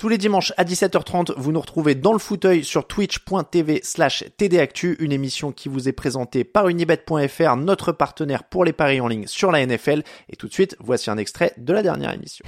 Tous les dimanches à 17h30, vous nous retrouvez dans le fauteuil sur twitch.tv slash tdactu, une émission qui vous est présentée par unibet.fr, notre partenaire pour les paris en ligne sur la NFL. Et tout de suite, voici un extrait de la dernière émission.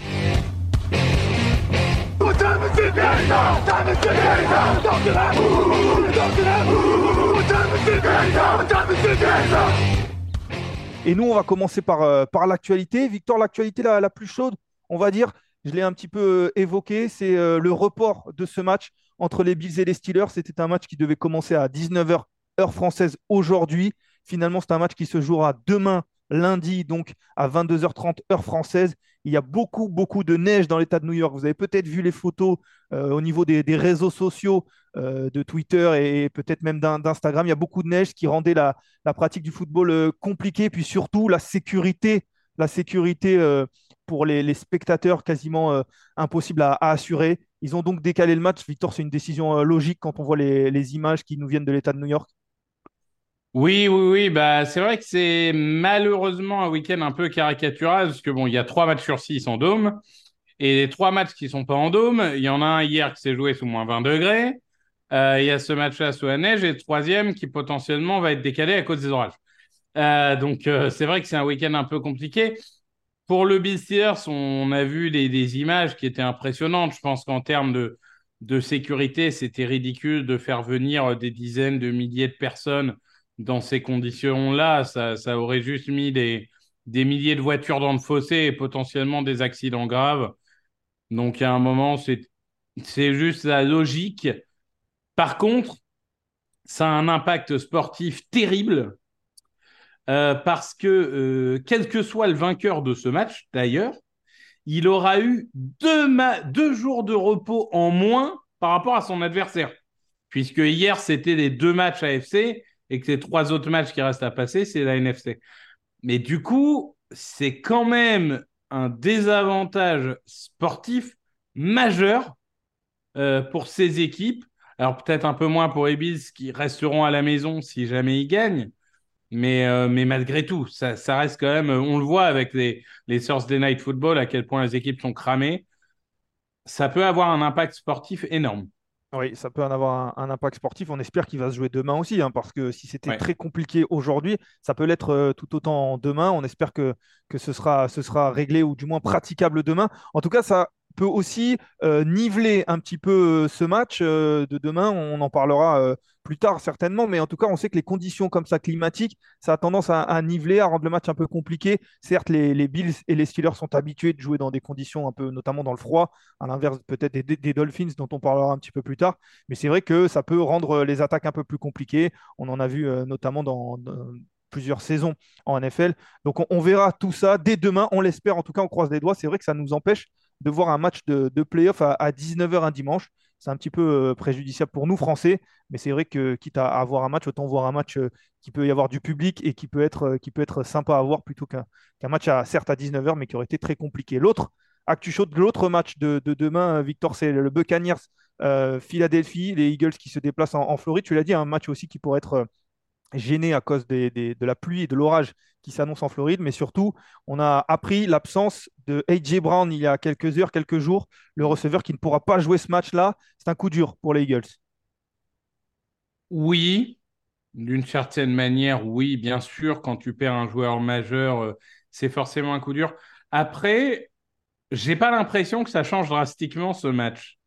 Et nous, on va commencer par, euh, l'actualité. Victor, l'actualité la, la plus chaude, on va dire, je l'ai un petit peu euh, évoqué, c'est euh, le report de ce match entre les Bills et les Steelers. C'était un match qui devait commencer à 19h heure française aujourd'hui. Finalement, c'est un match qui se jouera demain, lundi, donc à 22h30 heure française. Il y a beaucoup, beaucoup de neige dans l'État de New York. Vous avez peut-être vu les photos euh, au niveau des, réseaux sociaux de Twitter et peut-être même d'In- d'Instagram. Il y a beaucoup de neige qui rendait la, pratique du football compliquée. Puis surtout, la sécurité, la sécurité euh, pour les, spectateurs quasiment euh, impossible à, assurer. Ils ont donc décalé le match. Victor, c'est une décision euh, logique quand on voit les, images qui nous viennent de l'État de New York. Oui, oui, oui, bah c'est vrai que c'est malheureusement un week-end un peu caricatural parce que bon, il y a trois matchs sur six en dôme et les trois matchs qui sont pas en dôme, il y en a un hier qui s'est joué sous moins 20 degrés, il y a ce match-là sous la neige et le troisième qui potentiellement va être décalé à cause des orages. Euh, donc euh, c'est vrai que c'est un week-end un peu compliqué. Pour le Bills Steelers, on a vu des, images qui étaient impressionnantes. Je pense qu'en termes de, sécurité, c'était ridicule de faire venir des dizaines de milliers de personnes dans ces conditions-là. Ça, aurait juste mis des, milliers de voitures dans le fossé et potentiellement des accidents graves. Donc, à un moment, c'est juste la logique. Par contre, ça a un impact sportif terrible euh, parce que, euh, quel que soit le vainqueur de ce match, d'ailleurs, il aura eu deux, jours de repos en moins par rapport à son adversaire. Puisque hier, c'était les deux matchs AFC et que les trois autres matchs qui restent à passer, c'est la NFC. Mais du coup, c'est quand même un désavantage sportif majeur euh, pour ces équipes. Alors peut-être un peu moins pour Bills qui resteront à la maison si jamais ils gagnent. Mais, euh, mais malgré tout, ça, ça reste quand même, on le voit avec les, les Thursday Night Football, à quel point les équipes sont cramées. Ça peut avoir un impact sportif énorme. Oui, ça peut en avoir un, un impact sportif. On espère qu'il va se jouer demain aussi, hein, parce que si c'était Ouais. très compliqué aujourd'hui, ça peut l'être euh, tout autant demain. On espère que, que ce sera, ce sera réglé ou du moins praticable demain. En tout cas, ça peut aussi euh, niveler un petit peu euh, ce match euh, de demain. On en parlera plus tard certainement, mais en tout cas, on sait que les conditions comme ça climatiques, ça a tendance à, niveler, à rendre le match un peu compliqué. Certes, les, Bills et les Steelers sont habitués de jouer dans des conditions un peu, notamment dans le froid, à l'inverse peut-être des, Dolphins dont on parlera un petit peu plus tard. Mais c'est vrai que ça peut rendre les attaques un peu plus compliquées. On en a vu notamment dans, dans plusieurs saisons en NFL. Donc on, on verra tout ça dès demain. On l'espère, en tout cas, on croise les doigts. C'est vrai que ça nous empêche de voir un match de, de playoff à, à 19h un dimanche. C'est un petit peu euh, préjudiciable pour nous, Français. Mais c'est vrai que quitte à, avoir un match, autant voir un match euh, qui peut y avoir du public et qui peut être, euh, qui peut sympa à voir plutôt qu'un match, à, certes à 19h, mais qui aurait été très compliqué. L'autre, actu l'autre match de, de demain, Victor, c'est le Buccaneers Philadelphie, les Eagles qui se déplacent en, Floride. Tu l'as dit, un match aussi qui pourrait être gêné à cause de la pluie et de l'orage qui s'annonce en Floride. Mais surtout, on a appris l'absence de A.J. Brown il y a quelques heures, quelques jours, le receveur qui ne pourra pas jouer ce match-là. C'est un coup dur pour les Eagles. Oui, d'une certaine manière, oui, bien sûr, quand tu perds un joueur majeur, euh, c'est forcément un coup dur. Après, j'ai pas l'impression que ça change drastiquement ce match.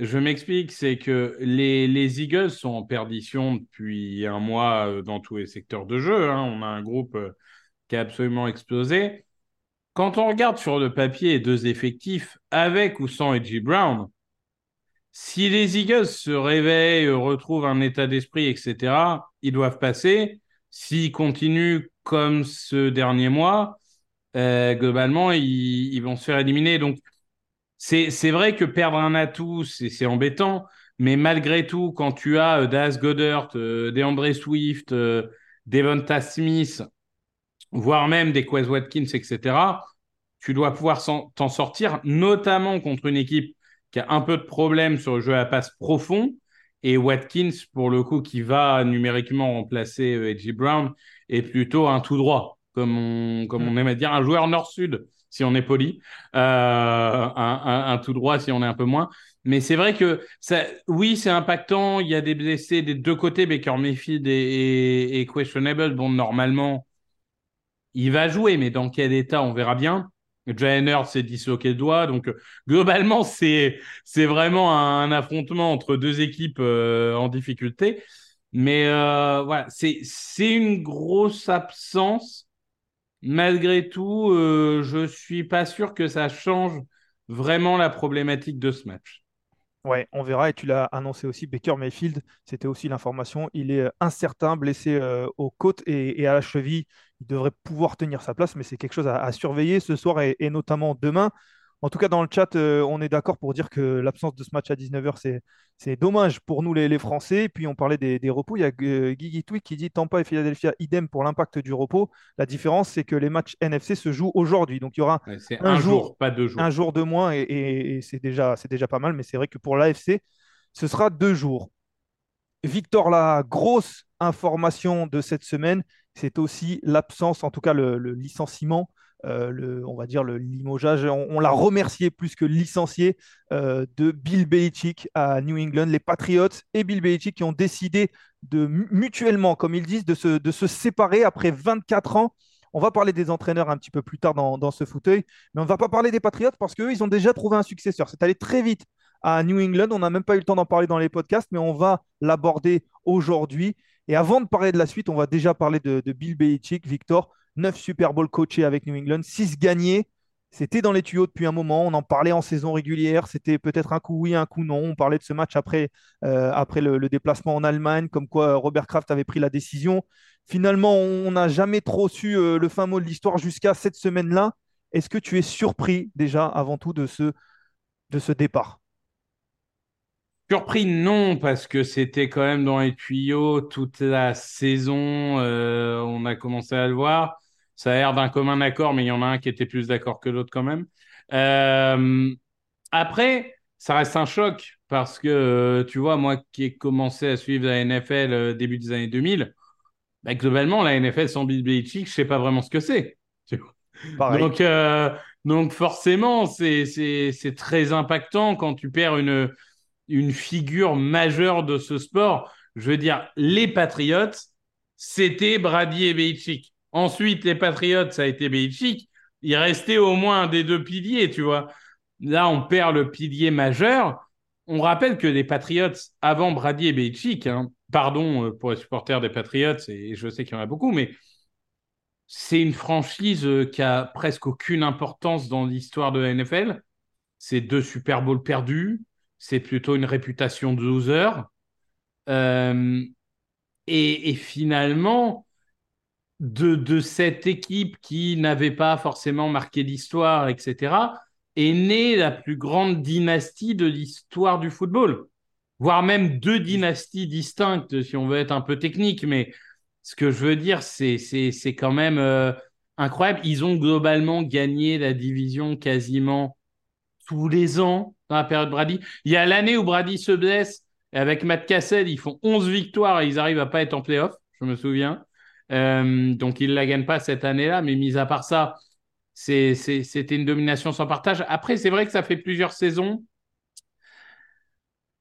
Je m'explique, c'est que les, les, Eagles sont en perdition depuis un mois euh, dans tous les secteurs de jeu. Hein. On a un groupe euh, qui a absolument explosé. Quand on regarde sur le papier deux effectifs, avec ou sans Edgy Brown, si les Eagles se réveillent, retrouvent un état d'esprit, etc., ils doivent passer. S'ils continuent comme ce dernier mois, euh, globalement, ils, vont se faire éliminer. Donc, c'est vrai que perdre un atout, c'est embêtant. Mais malgré tout, quand tu as euh, Das Goddard, euh, DeAndre Swift, euh, Devonta Smith, voire même des Quez Watkins, etc., tu dois pouvoir t'en sortir, notamment contre une équipe qui a un peu de problème sur le jeu à passe profond. Et Watkins, pour le coup, qui va numériquement remplacer Edgy Brown, est plutôt un tout droit comme on, comme mm. on aime à dire, un joueur nord-sud, si on est poli, euh, un, tout droit, si on est un peu moins. Mais c'est vrai que oui, c'est impactant. Il y a des blessés des deux côtés, Baker Mayfield et, Questionable. Bon, normalement, il va jouer, mais dans quel état, on verra bien. Jainer s'est disloqué le doigt. Donc, globalement, c'est, c'est vraiment un, affrontement entre deux équipes euh, en difficulté. Mais euh, voilà, c'est, c'est une grosse absence malgré tout, euh, je suis pas sûr que ça change vraiment la problématique de ce match. Ouais, on verra. Et tu l'as annoncé aussi, Baker Mayfield, c'était aussi l'information. Il est euh, incertain, blessé euh, aux côtes et, à la cheville. Il devrait pouvoir tenir sa place, mais c'est quelque chose à, surveiller ce soir et, notamment demain. En tout cas, dans le chat, euh, on est d'accord pour dire que l'absence de ce match à 19h, c'est dommage pour nous, les, Français. puis, on parlait des, repos. Il y a euh, Guigui Tweet qui dit Tampa et Philadelphia, idem pour l'impact du repos. La différence, c'est que les matchs NFC se jouent aujourd'hui. Donc, il y aura un, jour, pas deux jours. Un jour de moins et, c'est déjà, déjà pas mal. Mais c'est vrai que pour l'AFC, ce sera deux jours. Victor, la grosse information de cette semaine, c'est aussi l'absence, en tout cas le licenciement euh, on va dire le limogeage, on, l'a remercié plus que licencié euh, de Bill Belichick à New England, les Patriots et Bill Belichick qui ont décidé de mutuellement, comme ils disent, de se, de se séparer après 24 ans. On va parler des entraîneurs un petit peu plus tard dans, ce fauteuil, mais on ne va pas parler des Patriots parce qu'eux, ils ont déjà trouvé un successeur. C'est allé très vite à New England. On n'a même pas eu le temps d'en parler dans les podcasts, mais on va l'aborder aujourd'hui. Et avant de parler de la suite, on va déjà parler de, de Bill Belichick. Victor, 9 Super Bowl coachés avec New England, 6 gagnés. C'était dans les tuyaux depuis un moment. On en parlait en saison régulière. C'était peut-être un coup oui, un coup non. On parlait de ce match après, euh, après le, déplacement en Allemagne, comme quoi Robert Kraft avait pris la décision. Finalement, on n'a jamais trop su euh, le fin mot de l'histoire jusqu'à cette semaine-là. Est-ce que tu es surpris déjà avant tout de ce, de ce départ? Surpris, non, parce que c'était quand même dans les tuyaux toute la saison. Euh, on a commencé à le voir ça a l'air d'un commun accord, mais il y en a un qui était plus d'accord que l'autre quand même. Euh, après, ça reste un choc parce que, euh, tu vois, moi qui ai commencé à suivre la NFL euh, début des années 2000, bah, globalement, la NFL sans Bill Belichick, je sais pas vraiment ce que c'est. Donc, donc forcément, c'est très impactant quand tu perds une, une figure majeure de ce sport. Je veux dire, les Patriots, c'était Brady et Belichick. Ensuite, les Patriots, ça a été Belichick. Il restait au moins un des deux piliers, tu vois. Là, on perd le pilier majeur. On rappelle que les Patriots, avant Brady et Belichick, hein, pardon euh, pour les supporters des Patriots, et je sais qu'il y en a beaucoup, mais c'est une franchise euh, qui a presque aucune importance dans l'histoire de la NFL. C'est deux Super Bowls perdus. C'est plutôt une réputation de loser. Euh, et, finalement, de, cette équipe qui n'avait pas forcément marqué l'histoire, etc., est née la plus grande dynastie de l'histoire du football, voire même deux dynasties distinctes, si on veut être un peu technique, mais ce que je veux dire, c'est, c'est, quand même euh, incroyable. Ils ont globalement gagné la division quasiment tous les ans dans la période Brady. Il y a l'année où Brady se blesse, et avec Matt Cassel, ils font 11 victoires et ils arrivent à pas être en playoff, je me souviens. Euh, donc, il ne la gagne pas cette année-là, mais mis à part ça, c'était une domination sans partage. Après, c'est vrai que ça fait plusieurs saisons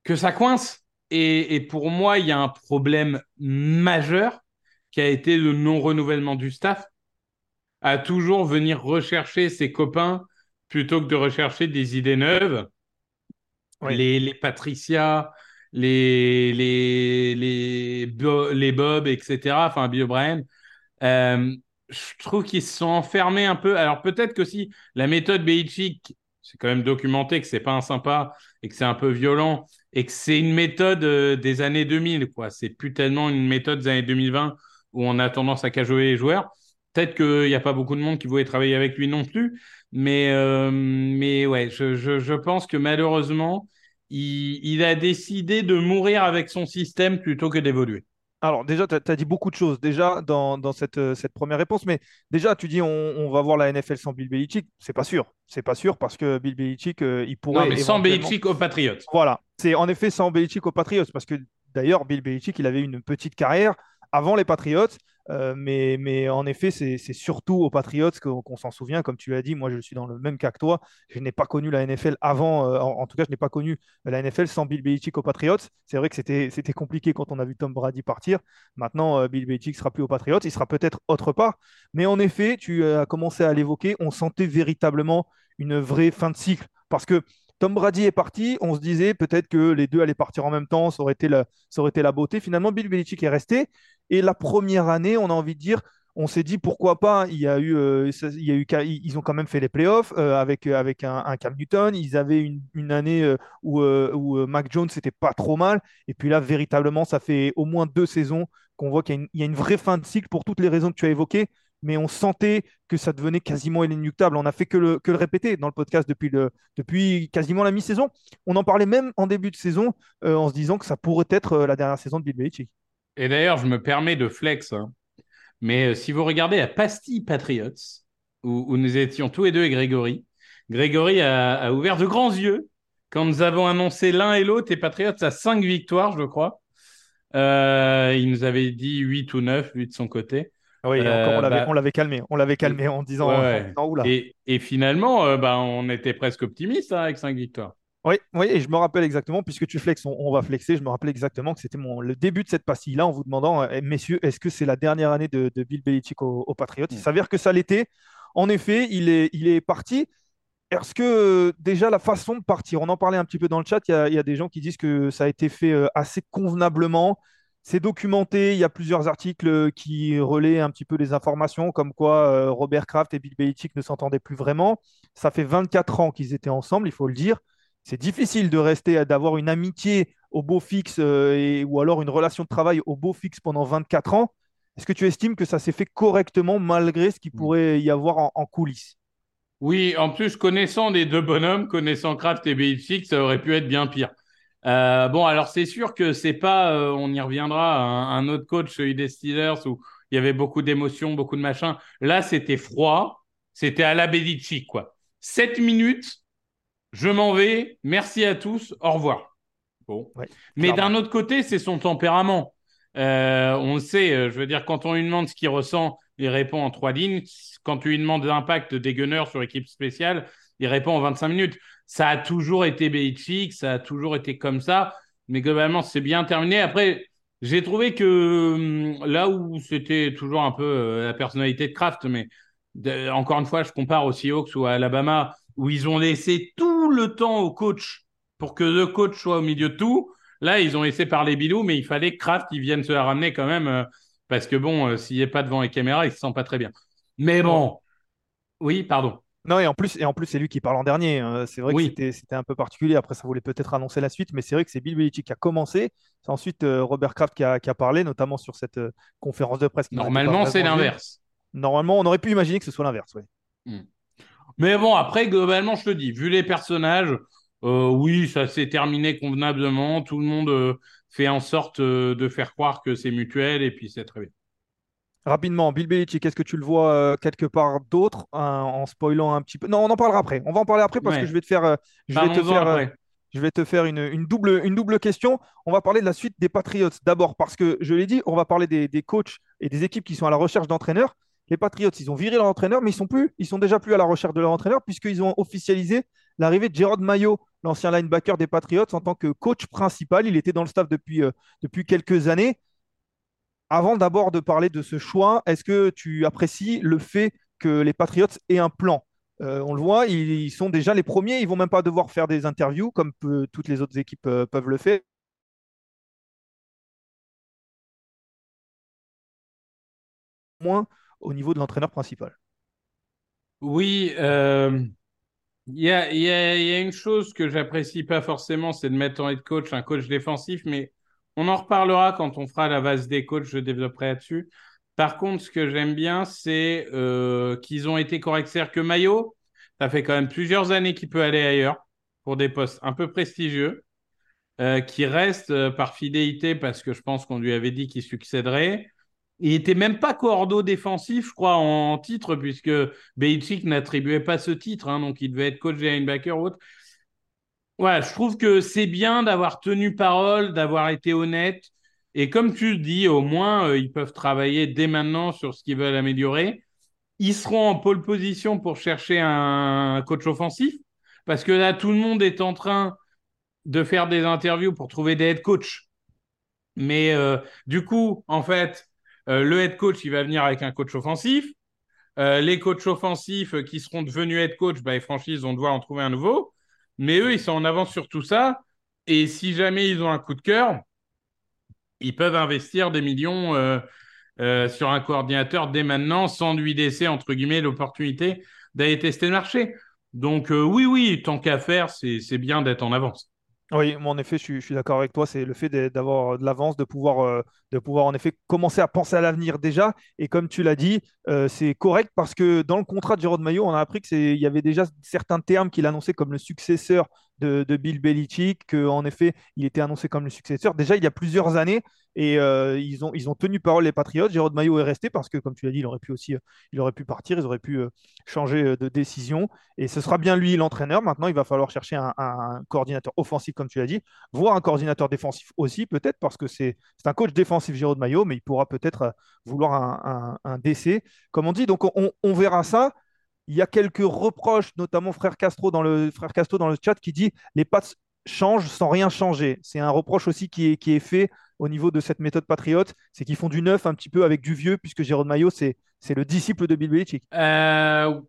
que ça coince. Et, pour moi, il y a un problème majeur qui a été le non-renouvellement du staff, à toujours venir rechercher ses copains plutôt que de rechercher des idées neuves. Les, les Patricia, les, les, les, les Bob, etc., enfin O'Brien, euh, je trouve qu'ils se sont enfermés un peu. Alors peut-être que si la méthode Belichick, c'est quand même documenté que c'est pas un sympa et que c'est un peu violent et que c'est une méthode euh, des années 2000, quoi. C'est plus tellement une méthode des années 2020 où on a tendance à cajoler les joueurs. Peut-être qu'il n'y a pas beaucoup de monde qui voulait travailler avec lui non plus, mais, euh, mais ouais, je, je, je, pense que malheureusement, il, il, a décidé de mourir avec son système plutôt que d'évoluer. Alors déjà, tu as, dit beaucoup de choses déjà dans, dans cette, euh, cette, première réponse, mais déjà, tu dis on, on, va voir la NFL sans Bill Belichick. C'est pas sûr. C'est pas sûr parce que Bill Belichick, euh, il pourrait. Non, mais sans Belichick aux Patriots. Voilà. C'est en effet sans Belichick aux Patriots parce que d'ailleurs, Bill Belichick, il avait une petite carrière avant les Patriots. Euh, mais, mais, en effet, c'est surtout aux Patriots qu'on s'en souvient. Comme tu l'as dit, moi, je suis dans le même cas que toi. Je n'ai pas connu la NFL avant. Euh, en, tout cas, je n'ai pas connu la NFL sans Bill Belichick aux Patriots. C'est vrai que c'était compliqué quand on a vu Tom Brady partir. Maintenant, euh, Bill Belichick sera plus aux Patriots. Il sera peut-être autre part. Mais en effet, tu as commencé à l'évoquer. On sentait véritablement une vraie fin de cycle. Parce que Tom Brady est parti, on se disait peut-être que les deux allaient partir en même temps, ça aurait été la, ça aurait été la beauté. Finalement, Bill Belichick est resté. Et la première année, on a envie de dire, on s'est dit pourquoi pas. Il y a eu, euh, ils ont quand même fait les playoffs euh, avec, euh, avec un, Cam Newton. Ils avaient une, année où, où Mac Jones c'était pas trop mal. Et puis là, véritablement, ça fait au moins deux saisons qu'on voit qu'il y, a une vraie fin de cycle pour toutes les raisons que tu as évoquées mais on sentait que ça devenait quasiment inéluctable. On a fait que le, que le répéter dans le podcast depuis, le, depuis quasiment la mi-saison. On en parlait même en début de saison euh, en se disant que ça pourrait être euh, la dernière saison de Bill Belichick. Et d'ailleurs, je me permets de flex, hein. mais euh, si vous regardez la pastille Patriots, où, nous étions tous les deux et Grégory, Grégory a, a, ouvert de grands yeux quand nous avons annoncé l'un et l'autre et Patriots à cinq victoires, je crois. il nous avait dit 8 ou 9, lui de son côté. Oui, euh, bah on l'avait calmé. On l'avait calmé en disant, Et, finalement, euh, bah, on était presque optimiste hein, avec 5 victoires. Oui, oui, et je me rappelle exactement, puisque tu flexes, on, va flexer, je me rappelle exactement que c'était le début de cette pastille-là en vous demandant, euh, messieurs, est-ce que c'est la dernière année de, Bill Belichick aux au Patriots? Il mm. s'avère que ça l'était. En effet, il est, il est parti. Est-ce que déjà la façon de partir, on en parlait un petit peu dans le chat, il y, y, a des gens qui disent que ça a été fait assez convenablement. C'est documenté, il y a plusieurs articles qui relaient un petit peu les informations, comme quoi euh, Robert Kraft et Bill Belichick ne s'entendaient plus vraiment. Ça fait 24 ans qu'ils étaient ensemble, il faut le dire. C'est difficile de rester, d'avoir une amitié au beau fixe euh, et, ou alors une relation de travail au beau fixe pendant 24 ans. Est-ce que tu estimes que ça s'est fait correctement malgré ce qu'il mm. pourrait y avoir en, en, coulisses? Oui, en plus, connaissant les deux bonhommes, connaissant Kraft et Belichick, ça aurait pu être bien pire. Euh, bon, alors c'est sûr que c'est pas, euh, on y reviendra, un, autre coach, celui des Steelers, où il y avait beaucoup d'émotions, beaucoup de machin. Là, c'était froid, c'était à la Belichick, quoi. Sept minutes, je m'en vais, merci à tous, au revoir. Bon. Mais d'un autre côté, c'est son tempérament. Euh, on le sait, je veux dire, quand on lui demande ce qu'il ressent, il répond en trois lignes. Quand tu lui demandes l'impact des gunners sur équipe spéciale, il répond en 25 minutes ça a toujours été Belichick, ça a toujours été comme ça, mais globalement, c'est bien terminé. Après, j'ai trouvé que hum, là où c'était toujours un peu euh, la personnalité de Kraft, mais encore une fois, je compare aux Seahawks ou à Alabama, où ils ont laissé tout le temps au coach pour que le coach soit au milieu de tout. Là, ils ont laissé parler Bilou, mais il fallait que Kraft il vienne se ramener quand même, euh, parce que bon, euh, s'il n'est pas devant les caméras, il se sent pas très bien. Mais bon, oui, pardon. Non, et en plus, et en plus c'est lui qui parle en dernier. Hein. C'est vrai que c'était un peu particulier. Après, ça voulait peut-être annoncer la suite, mais c'est vrai que c'est Bill Belichick qui a commencé. C'est ensuite euh, Robert Kraft qui a, parlé, notamment sur cette euh, conférence de presse. Normalement, c'est l'inverse. Normalement, on aurait pu imaginer que ce soit l'inverse, oui. Hmm. Mais bon, après, globalement, je te dis, vu les personnages, euh, oui, ça s'est terminé convenablement. Tout le monde fait en sorte de faire croire que c'est mutuel et puis c'est très bien. Rapidement, Bill Belichick, est-ce que tu le vois euh, quelque part d'autre hein, en spoilant un petit peu? Non, on en parlera après. On va en parler après parce que je vais te faire, euh, je vais te faire, euh, je vais te faire une, double, une double question. On va parler de la suite des Patriots d'abord parce que je l'ai dit, on va parler des, coachs et des équipes qui sont à la recherche d'entraîneurs. Les Patriots, ils ont viré leur entraîneur, mais ils sont plus, ils sont déjà plus à la recherche de leur entraîneur puisqu'ils ont officialisé l'arrivée de Gerard Mayo, l'ancien linebacker des Patriots, en tant que coach principal. Il était dans le staff depuis, depuis quelques années. Avant d'abord de parler de ce choix, est-ce que tu apprécies le fait que les Patriots aient un plan? On le voit, ils, sont déjà les premiers. Ils vont même pas devoir faire des interviews comme toutes les autres équipes peuvent le faire. Moins au niveau de l'entraîneur principal. Oui, euh, il y, a, une chose que j'apprécie pas forcément, c'est de mettre en head coach un coach défensif, mais on en reparlera quand on fera la base des coachs, je développerai là-dessus. Par contre, ce que j'aime bien, c'est euh, qu'ils ont été corrects. C'est-à-dire que Maillot, ça fait quand même plusieurs années qu'il peut aller ailleurs pour des postes un peu prestigieux, euh, qui reste euh, par fidélité parce que je pense qu'on lui avait dit qu'il succéderait. Il n'était même pas cordeau défensif, je crois, en, titre, puisque Belichick n'attribuait pas ce titre, hein, donc il devait être coach de linebacker ou autre. Ouais, je trouve que c'est bien d'avoir tenu parole, d'avoir été honnête. Et comme tu dis, au moins, euh, ils peuvent travailler dès maintenant sur ce qu'ils veulent améliorer. Ils seront en pole position pour chercher un coach offensif, parce que là, tout le monde est en train de faire des interviews pour trouver des head coach. Mais euh, du coup, en fait, euh, le head coach, il va venir avec un coach offensif. Les coachs offensifs qui seront devenus head coach, bah, les franchises vont devoir en trouver un nouveau. Mais eux, ils sont en avance sur tout ça. Et si jamais ils ont un coup de cœur, ils peuvent investir des millions euh, sur un coordinateur dès maintenant sans lui laisser, entre guillemets, l'opportunité d'aller tester le marché. Donc oui, oui, tant qu'à faire, c'est bien d'être en avance. Oui, moi en effet, je suis, d'accord avec toi. C'est le fait d'avoir de l'avance, de pouvoir, euh, de pouvoir en effet commencer à penser à l'avenir déjà. Et comme tu l'as dit, euh, c'est correct parce que dans le contrat de Jérôme Maillot, on a appris qu'il y avait déjà certains termes qu'il annonçait comme le successeur de, Bill Belichick, qu'en effet, il était annoncé comme le successeur. Déjà, il y a plusieurs années, et euh, ils, ont, ils ont tenu parole les Patriots. Jérôme Maillot est resté parce que, comme tu l'as dit, il aurait pu aussi il aurait pu partir, ils auraient pu changer de décision. Et ce sera bien lui l'entraîneur. Maintenant, il va falloir chercher un, un coordinateur offensif, comme tu l'as dit, voire un coordinateur défensif aussi, peut-être, parce que c'est un coach défensif, Jérôme Maillot, mais il pourra peut-être vouloir un, un, décès. Comme on dit, donc on, on verra ça. Il y a quelques reproches, notamment frère Castro dans le, chat qui dit les pattes changent sans rien changer. C'est un reproche aussi qui est, fait au niveau de cette méthode patriote, c'est qu'ils font du neuf un petit peu avec du vieux, puisque Jérôme Maillot, c'est, c'est le disciple de Bill Belichick. Euh,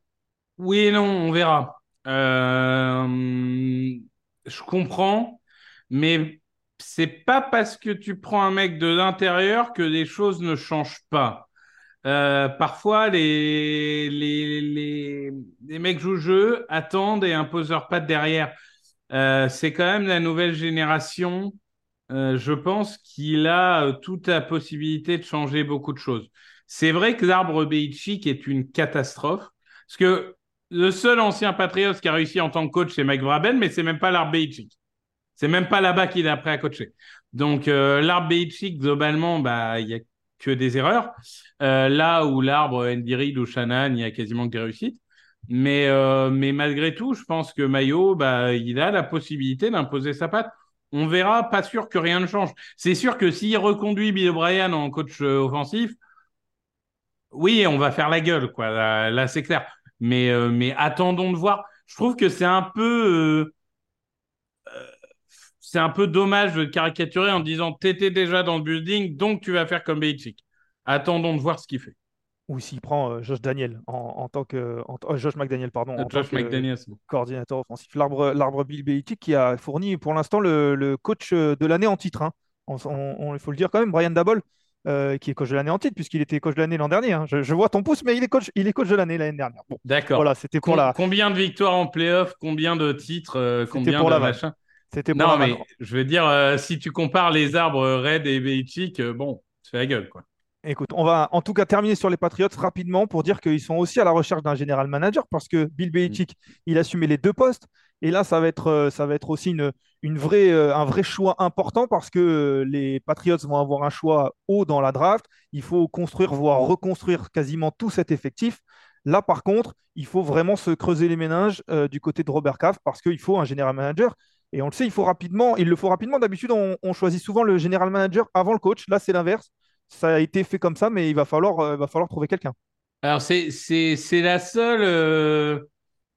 oui et non, on verra. Euh, je comprends, mais c'est pas parce que tu prends un mec de l'intérieur que les choses ne changent pas. Euh, parfois, les, les, les, mecs jouent jeu, attendent et imposent leur patte derrière. Euh, c'est quand même la nouvelle génération, euh, je pense, qu'il a toute la possibilité de changer beaucoup de choses. C'est vrai que l'arbre Belichick est une catastrophe, parce que le seul ancien Patriote qui a réussi en tant que coach, c'est Mike Vraben, mais c'est même pas l'arbre Belichick. C'est même pas là-bas qu'il est après à coacher. Donc, l'arbre Belichick, globalement, bah, il y a que des erreurs. Euh, là où l'arbre Andy Reid ou Shannon, il y a quasiment que des réussites. Mais, euh, mais malgré tout, je pense que Mayo, bah, il a la possibilité d'imposer sa patte. On verra, pas sûr que rien ne change. C'est sûr que s'il reconduit Bill O'Brien en coach euh, offensif, oui, on va faire la gueule, quoi. Là, c'est clair. Mais, mais attendons de voir. Je trouve que c'est un peu c'est un peu dommage de caricaturer en disant t'étais déjà dans le building, donc tu vas faire comme Belichick. Attendons de voir ce qu'il fait. Ou s'il prend euh, Josh Daniel en, tant que euh, Josh McDaniel pardon, en Josh McDaniel, coordinateur offensif. L'arbre l'arbre Bill Belichick qui a fourni pour l'instant le, coach euh, de l'année en titre. Hein. il faut le dire quand même, Brian Dabol. qui est coach de l'année en titre, puisqu'il était coach de l'année l'an dernier. Hein. Je, vois ton pouce, mais il est coach, il est coach de l'année l'année dernière. D'accord. Voilà, c'était pour la. Combien de victoires en playoff Combien de titres Combien pour de la machin c'était Non, mais je veux dire, euh, si tu compares les arbres Red et Belichick, euh, bon, tu fais la gueule, quoi. Écoute, on va en tout cas terminer sur les Patriots rapidement pour dire qu'ils sont aussi à la recherche d'un général manager parce que Bill Belichick, mm. il assumait les deux postes. Et là, ça va être, euh, ça va être aussi une, une vraie, un vrai choix important parce que les Patriots vont avoir un choix haut dans la draft. Il faut construire, voire reconstruire quasiment tout cet effectif. Là, par contre, il faut vraiment se creuser les méninges du côté de Robert Kraft parce qu'il faut un général manager. Et on le sait, il faut rapidement, il le faut rapidement. D'habitude, on, choisit souvent le général manager avant le coach. Là, c'est l'inverse. Ça a été fait comme ça, mais il va falloir, euh, va falloir trouver quelqu'un. Alors, c'est la seule. Euh,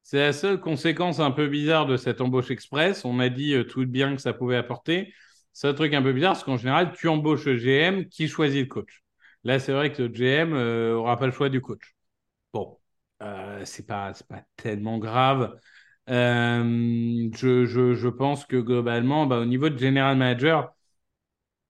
c'est la seule conséquence un peu bizarre de cette embauche express. On a dit euh, tout bien que ça pouvait apporter. C'est un truc un peu bizarre parce qu'en général, tu embauches le GM qui choisit le coach. Là, c'est vrai que le GM n'aura pas le choix du coach. Bon, c'est pas, pas tellement grave. Euh, je, je, je, pense que globalement, bah, au niveau de general manager,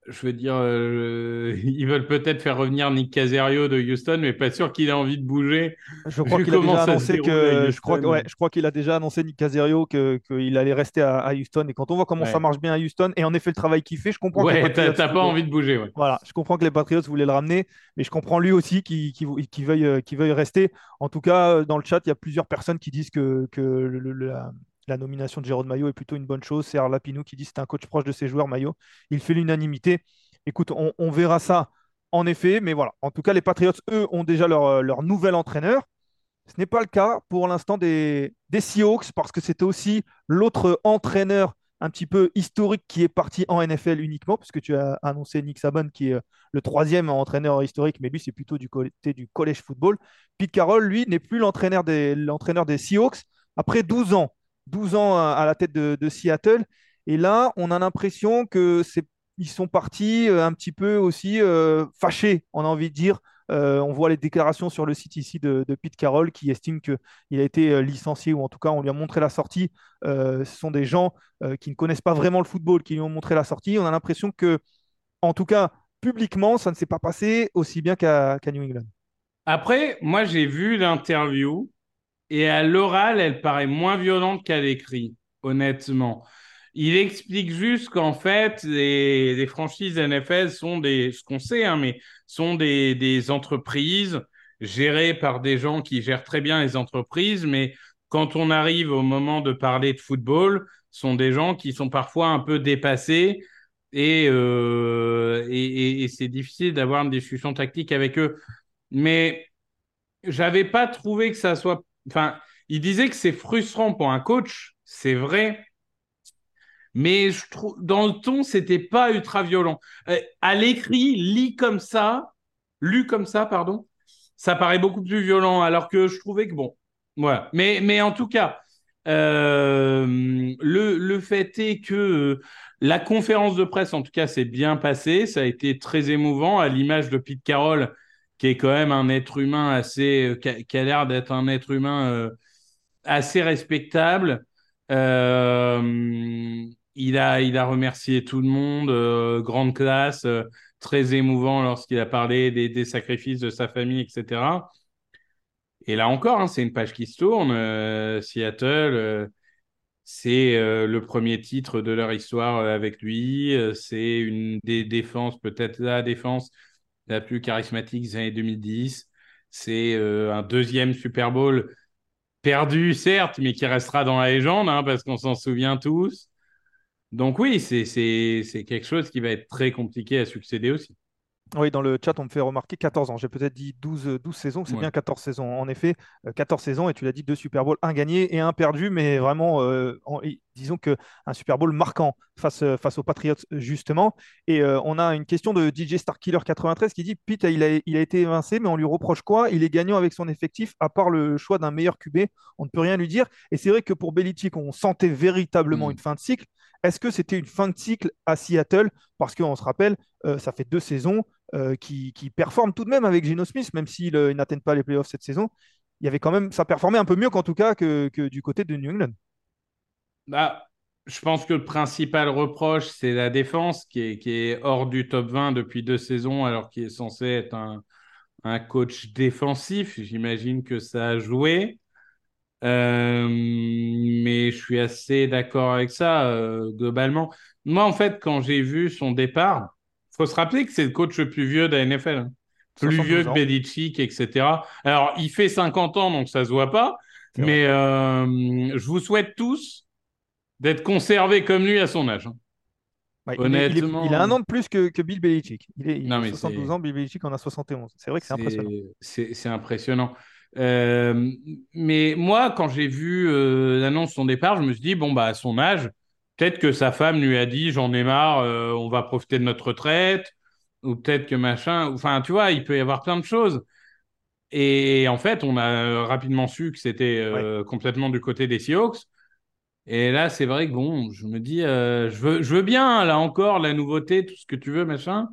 je veux dire, euh, ils veulent peut-être faire revenir Nick Caserio de Houston, mais pas sûr qu'il ait envie de bouger. Je crois qu'il a déjà annoncé que, je crois, ouais, je crois qu'il a déjà annoncé Nick Caserio qu'il allait rester à, Houston. Et quand on voit comment ça marche bien à Houston, et en effet le travail qu'il fait, je comprends. Ouais, t'as pas envie de bouger. Ouais. Voilà, je comprends que les Patriots voulaient le ramener, mais je comprends lui aussi qu'il qu veuille, veuille rester. En tout cas, dans le chat, il y a plusieurs personnes qui disent que, que le, la, la nomination de Jérôme Maillot est plutôt une bonne chose. C'est Lapinou qui dit c'est un coach proche de ses joueurs, Maillot. Il fait l'unanimité. Écoute, on, verra ça en effet, mais voilà. En tout cas, les Patriots, eux, ont déjà leur, euh, leur nouvel entraîneur. Ce n'est pas le cas pour l'instant des, Seahawks parce que c'était aussi l'autre entraîneur un petit peu historique qui est parti en NFL uniquement, puisque tu as annoncé Nick Saban qui est euh, le troisième entraîneur historique, mais lui c'est plutôt du côté du college football. Pete Carroll, lui, n'est plus l'entraîneur des, l'entraîneur des Seahawks après 12 ans. 12 ans à la tête de, Seattle. Et là, on a l'impression que ils sont partis euh, un petit peu aussi euh, fâchés, on a envie de dire. Euh, on voit les déclarations sur le site ici de, Pete Carroll qui estime qu'il a été licencié ou en tout cas on lui a montré la sortie. ce sont des gens qui ne connaissent pas vraiment le football qui lui ont montré la sortie. On a l'impression que, en tout cas publiquement, ça ne s'est pas passé aussi bien qu'à New England. Après, moi j'ai vu l'interview et à l'oral, elle paraît moins violente qu'à l'écrit, honnêtement. Il explique juste qu'en fait, les, franchises NFL sont des, ce qu'on sait, hein, mais sont des, entreprises gérées par des gens qui gèrent très bien les entreprises, mais quand on arrive au moment de parler de football, sont des gens qui sont parfois un peu dépassés et, euh, et, et c'est difficile d'avoir une discussion tactique avec eux. Mais j'avais pas trouvé que ça soit Enfin, il disait que c'est frustrant pour un coach, c'est vrai. Mais je trouve, dans le ton, c'était pas ultra violent. Euh, à l'écrit, lit comme ça, lu comme ça, pardon, ça paraît beaucoup plus violent. Alors que je trouvais que bon, voilà. Mais, mais en tout cas, euh, le, le fait est que euh, la conférence de presse, en tout cas, s'est bien passée. Ça a été très émouvant, à l'image de Pete Carroll, qui est quand même un être humain assez, euh, qui a, l'air d'être un être humain euh, assez respectable. Euh, il a, il a remercié tout le monde, grande classe, très émouvant lorsqu'il a parlé des, sacrifices de sa famille, etc. Et là encore, hein, c'est une page qui se tourne. Seattle, c'est le premier titre de leur histoire avec lui. c'est une des défenses, peut-être la défense la plus charismatique des années 2010. C'est euh, un deuxième Super Bowl perdu, certes, mais qui restera dans la légende, hein, parce qu'on s'en souvient tous. Donc oui, c'est quelque chose qui va être très compliqué à succéder aussi. Oui, dans le chat, on me fait remarquer 14 ans. J'ai peut-être dit 12, 12 saisons, c'est bien 14 saisons. En effet, 14 euh, saisons, et tu l'as dit, deux Super Bowl, un gagné et un perdu, mais vraiment, euh, disons qu'un Super Bowl marquant face, euh, face aux Patriots, justement. Et on a une question de DJ Starkiller 93 qui dit Pete, il a, il a été évincé, mais on lui reproche quoi? Il est gagnant avec son effectif, à part le choix d'un meilleur QB, on ne peut rien lui dire. Et c'est vrai que pour Belichick, on sentait véritablement mm. une fin de cycle. Est-ce que c'était une fin de cycle à Seattle? Parce qu'on se rappelle, ça fait deux saisons. Euh, qui, performe tout de même avec Geno Smith, même s'il euh, n'atteigne pas les playoffs cette saison. Il y avait quand même, ça performait un peu mieux qu'en tout cas que, du côté de New England. Bah, je pense que le principal reproche, c'est la défense qui est, qui est hors du top 20 depuis deux saisons, alors qu'il est censé être un, coach défensif. J'imagine que ça a joué. Euh, mais je suis assez d'accord avec ça, globalement. Moi, en fait, quand j'ai vu son départ, faut se rappeler que c'est le coach le plus vieux de la NFL. Hein. Plus vieux que Belichick, etc. Alors, il fait 50 ans, donc ça se voit pas. Mais euh, je vous souhaite tous d'être conservés comme lui à son âge. Hein. Honnêtement. Il, a un an de plus que, Bill Belichick. Il, est, a 72 ans, Bill Belichick en a 71. C'est vrai que c'est impressionnant. C'est impressionnant. Euh, mais moi, quand j'ai vu euh, l'annonce de son départ, je me suis dit, bon, bah, à son âge, Peut-être que sa femme lui a dit j'en ai marre, euh, on va profiter de notre retraite, ou peut-être que machin. Enfin, tu vois, il peut y avoir plein de choses. Et en fait, on a rapidement su que c'était euh, complètement du côté des Seahawks. Et là, c'est vrai que bon, je me dis, euh, je, veux, je veux bien, là encore, la nouveauté, tout ce que tu veux, machin.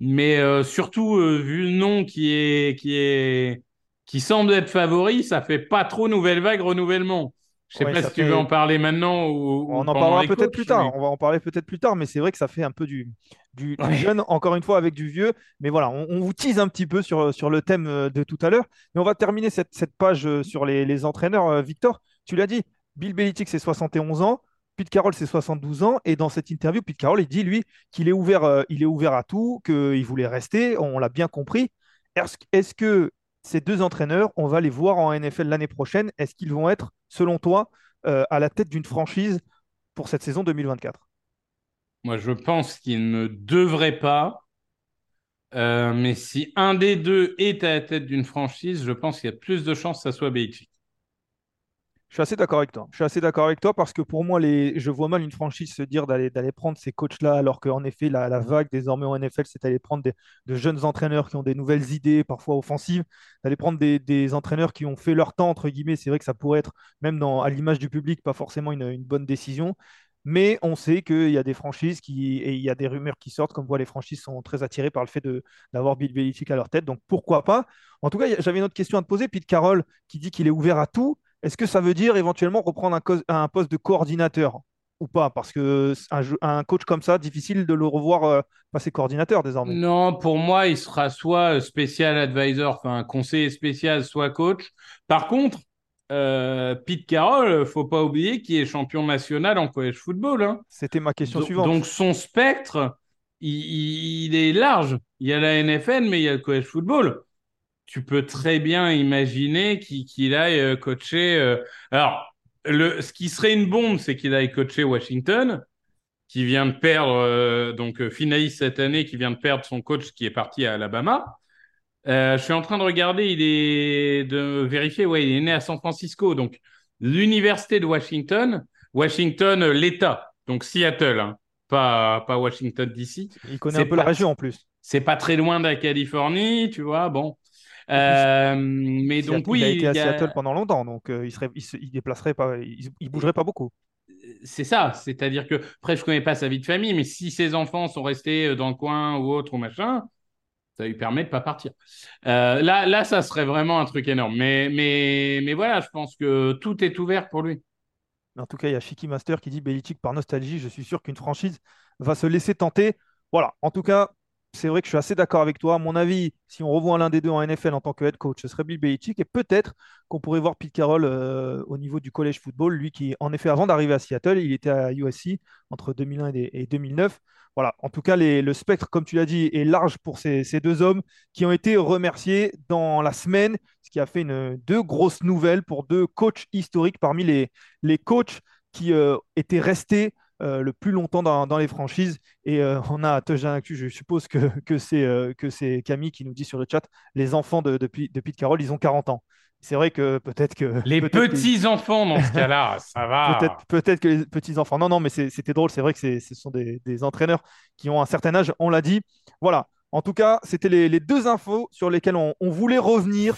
Mais surtout, vu le nom qui est, qui est, qui semble être favori, ça fait pas trop nouvelle vague, renouvellement. Je sais pas si tu veux en parler maintenant ou. On en parlera peut-être plus tard. On va en parler peut-être plus tard, mais c'est vrai que ça fait un peu du, du, jeune, encore une fois avec du vieux. Mais voilà, on, vous tease un petit peu sur, sur le thème euh, de tout à l'heure. Mais on va terminer cette, cette page euh, sur les, les entraîneurs. Euh, Victor, tu l'as dit, Bill Belichick, c'est 71 ans. Pete Carroll, c'est 72 ans. Et dans cette interview, Pete Carroll, il dit, lui, qu'il est ouvert, il est ouvert à tout, qu'il voulait rester. On l'a bien compris. Est-ce que ces deux entraîneurs, on va les voir en NFL l'année prochaine? Est-ce qu'ils vont être, selon toi, euh, à la tête d'une franchise pour cette saison 2024 Moi, je pense qu'ils ne devraient pas. Euh, mais si un des deux est à la tête d'une franchise, je pense qu'il y a plus de chances que ça soit Belichick. Je suis assez d'accord avec toi. Je suis assez d'accord avec toi parce que pour moi, les... je vois mal une franchise se dire d'aller, d'aller prendre ces coachs-là, alors qu'en effet, la, la, vague désormais en NFL, c'est d'aller prendre des, de jeunes entraîneurs qui ont des nouvelles idées, parfois offensives, d'aller prendre des, des, entraîneurs qui ont fait leur temps, entre guillemets. C'est vrai que ça pourrait être, même dans, à l'image du public, pas forcément une, une bonne décision. Mais on sait qu'il y a des franchises qui, et il y a des rumeurs qui sortent, comme quoi les franchises sont très attirées par le fait de, d'avoir Bill Belichick à leur tête. Donc pourquoi pas? En tout cas, j'avais une autre question à te poser. Pete Carroll qui dit qu'il est ouvert à tout. Est-ce que ça veut dire éventuellement reprendre un, poste de coordinateur ou pas? Parce que un, coach comme ça, difficile de le revoir euh, passer coordinateur désormais. Non, pour moi, il sera soit spécial advisor, enfin conseiller spécial, soit coach. Par contre, euh, Pete Carroll, faut pas oublier qu'il est champion national en college football. Hein. C'était ma question suivante. Donc son spectre, il, est large. Il y a la NFL, mais il y a le college football tu peux très bien imaginer qu'il aille euh, coacher. Euh, alors, le, ce qui serait une bombe, c'est qu'il aille coacher Washington, qui vient de perdre, euh, donc finaliste cette année, qui vient de perdre son coach qui est parti à Alabama. je suis en train de regarder, il est de vérifier, ouais, il est né à San Francisco, donc l'université de Washington, Washington, l'État, donc Seattle, hein, pas, pas Washington DC. Il connaît un peu la région en plus. C'est pas très loin de la Californie, tu vois, bon. Euh, mais donc oui, il a été à Seattle pendant longtemps, donc euh, il serait, il, déplacerait pas, il, bougerait pas beaucoup. C'est ça, c'est-à-dire que après je connais pas sa vie de famille, mais si ses enfants sont restés euh, dans le coin ou autre ou machin, ça lui permet de pas partir. là, là, ça serait vraiment un truc énorme. Mais, mais, mais voilà, je pense que tout est ouvert pour lui. En tout cas, il y a Shiki Master qui dit Belichick par nostalgie. Je suis sûr qu'une franchise va se laisser tenter. Voilà. En tout cas, c'est vrai que je suis assez d'accord avec toi. À mon avis, si on revoit l'un des deux en NFL en tant que head coach, ce serait Bill Belichick. Et peut-être qu'on pourrait voir Pete Carroll euh, au niveau du college football. Lui qui, en effet, avant d'arriver à Seattle, il était à USC entre 2001 et 2009. Voilà, en tout cas, le spectre, comme tu l'as dit, est large pour ces, deux hommes qui ont été remerciés dans la semaine, ce qui a fait deux grosses nouvelles pour deux coachs historiques parmi les, les coachs qui euh, étaient restés euh, le plus longtemps dans, les franchises. Et euh, on a Actu, je suppose que, que c'est euh, Camille qui nous dit sur le chat, les enfants de, de, de Pete Carroll, ils ont 40 ans. C'est vrai que peut-être que... Les petits-enfants dans ce cas-là, ça va. Peut-être que les petits-enfants. Non, non, mais c'était drôle. C'est vrai que ce sont des, entraîneurs qui ont un certain âge, on l'a dit. Voilà. En tout cas, c'était les, deux infos sur lesquelles on, on voulait revenir